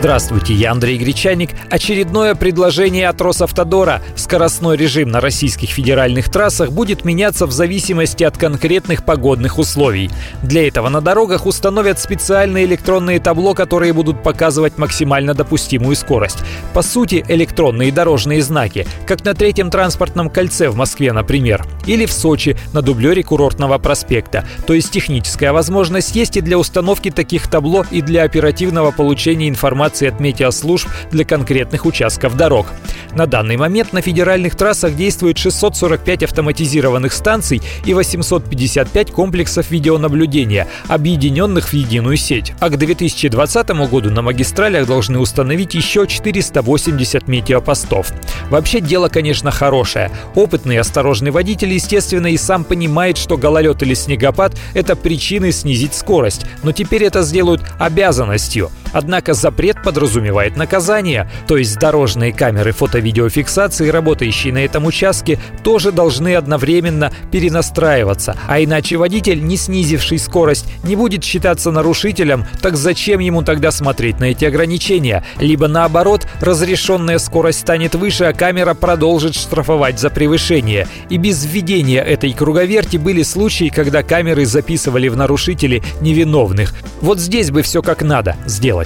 Здравствуйте, я Андрей Гречаник. Очередное предложение от Росавтодора. Скоростной режим на российских федеральных трассах будет меняться в зависимости от конкретных погодных условий. Для этого на дорогах установят специальные электронные табло, которые будут показывать максимально допустимую скорость. По сути, электронные дорожные знаки, как на третьем транспортном кольце в Москве, например, или в Сочи на дублере курортного проспекта. То есть техническая возможность есть и для установки таких табло, и для оперативного получения информации информации от метеослужб для конкретных участков дорог. На данный момент на федеральных трассах действует 645 автоматизированных станций и 855 комплексов видеонаблюдения, объединенных в единую сеть. А к 2020 году на магистралях должны установить еще 480 метеопостов. Вообще дело, конечно, хорошее. Опытный и осторожный водитель, естественно, и сам понимает, что гололед или снегопад – это причины снизить скорость. Но теперь это сделают обязанностью. Однако запрет подразумевает наказание, то есть дорожные камеры фото-видеофиксации, работающие на этом участке, тоже должны одновременно перенастраиваться, а иначе водитель, не снизивший скорость, не будет считаться нарушителем, так зачем ему тогда смотреть на эти ограничения? Либо наоборот, разрешенная скорость станет выше, а камера продолжит штрафовать за превышение. И без введения этой круговерти были случаи, когда камеры записывали в нарушители невиновных. Вот здесь бы все как надо сделать.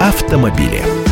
Автомобили.